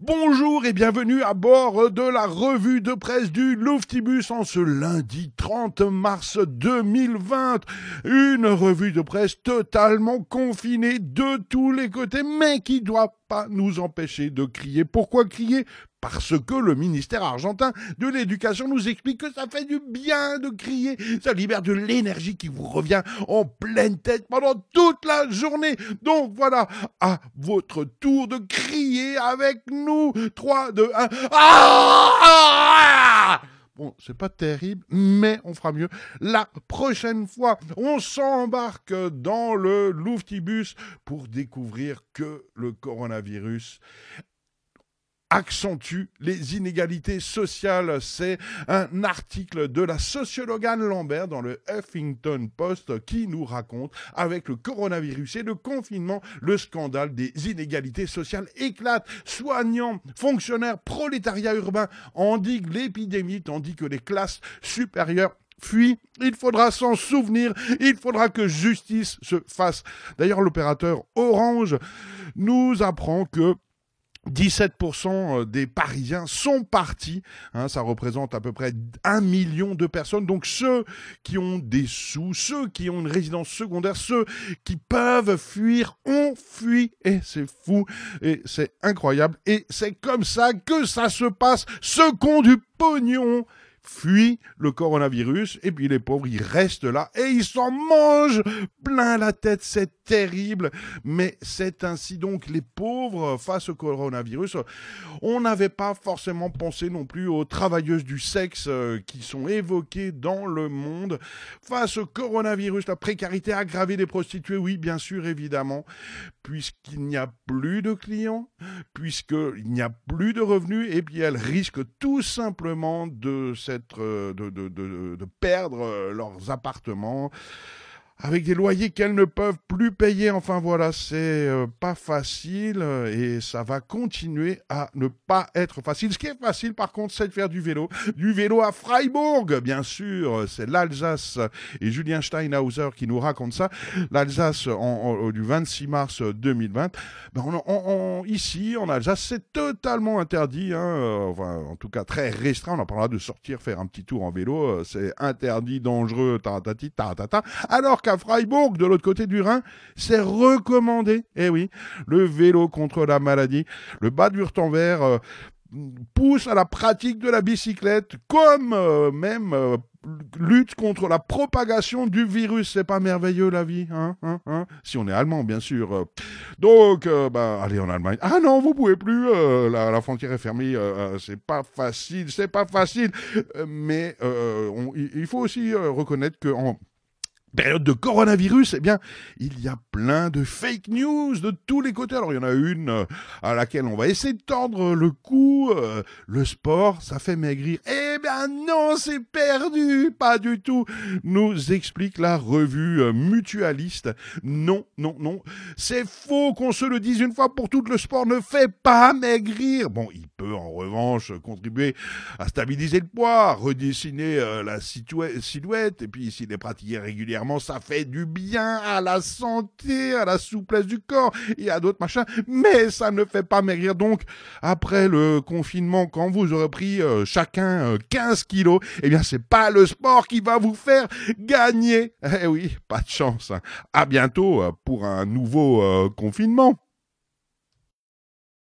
Bonjour et bienvenue à bord de la revue de presse du Louftibus en ce lundi 30 mars 2020. Une revue de presse totalement confinée de tous les côtés, mais qui doit pas nous empêcher de crier. Pourquoi crier? Parce que le ministère argentin de l'éducation nous explique que ça fait du bien de crier, ça libère de l'énergie qui vous revient en pleine tête pendant toute la journée. Donc voilà, à votre tour de crier avec nous. 3, 2, 1. Ah Bon, c'est pas terrible, mais on fera mieux. La prochaine fois, on s'embarque dans le Louftibus pour découvrir que le coronavirus accentue les inégalités sociales. C'est un article de la sociologue Anne Lambert dans le Huffington Post qui nous raconte avec le coronavirus et le confinement, le scandale des inégalités sociales éclate. Soignants, fonctionnaires, prolétariat urbain endiguent l'épidémie tandis que les classes supérieures fuient. Il faudra s'en souvenir, il faudra que justice se fasse. D'ailleurs, l'opérateur Orange nous apprend que 17% euh, des Parisiens sont partis, hein, ça représente à peu près un million de personnes. Donc ceux qui ont des sous, ceux qui ont une résidence secondaire, ceux qui peuvent fuir ont fui. Et c'est fou, et c'est incroyable. Et c'est comme ça que ça se passe. Ceux qui du pognon fuient le coronavirus, et puis les pauvres, ils restent là, et ils s'en mangent plein la tête, terrible, mais c'est ainsi donc les pauvres face au coronavirus. On n'avait pas forcément pensé non plus aux travailleuses du sexe euh, qui sont évoquées dans le monde. Face au coronavirus, la précarité aggravée des prostituées, oui, bien sûr, évidemment, puisqu'il n'y a plus de clients, puisqu'il n'y a plus de revenus, et puis elles risquent tout simplement de, euh, de, perdre euh, leurs appartements avec des loyers qu'elles ne peuvent plus payer. Enfin voilà, c'est euh, pas facile euh, et ça va continuer à ne pas être facile. Ce qui est facile par contre, c'est de faire du vélo. Du vélo à Freiburg, bien sûr, c'est l'Alsace et Julien Steinhauser qui nous raconte ça. L'Alsace du 26 mars 2020. Ben on, ici, en Alsace, c'est totalement interdit, hein, euh, enfin, en tout cas très restreint. On en parlera de sortir faire un petit tour en vélo. C'est interdit, dangereux, taratati, taratata. Alors à Freiburg, de l'autre côté du Rhin, c'est recommandé. Eh oui, le vélo contre la maladie, le bas du Wurtemberg euh, pousse à la pratique de la bicyclette, comme euh, même euh, lutte contre la propagation du virus. C'est pas merveilleux la vie, hein, hein, hein Si on est allemand, bien sûr. Donc, bah, allez en Allemagne. Ah non, vous pouvez plus. la, frontière est fermée. c'est pas facile, c'est pas facile. mais il faut aussi reconnaître que en période de coronavirus, eh bien, il y a plein de fake news de tous les côtés. Alors, il y en a une euh, à laquelle on va essayer de tendre le cou. Euh, le sport, ça fait maigrir. Eh bien, non, c'est perdu. Pas du tout. Nous explique la revue euh, mutualiste. Non, non, non. C'est faux qu'on se le dise une fois pour toutes. Le sport ne fait pas maigrir. Bon, il peut en revanche contribuer à stabiliser le poids, redessiner la silhouette, et puis s'il est pratiqué régulièrement, ça fait du bien à la santé, à la souplesse du corps et à d'autres machins, mais ça ne fait pas maigrir. Donc, après le confinement, quand vous aurez pris euh, chacun 15 euh, kilos, eh bien, c'est pas le sport qui va vous faire gagner. Eh oui, pas de chance. Hein. À bientôt euh, pour un nouveau confinement.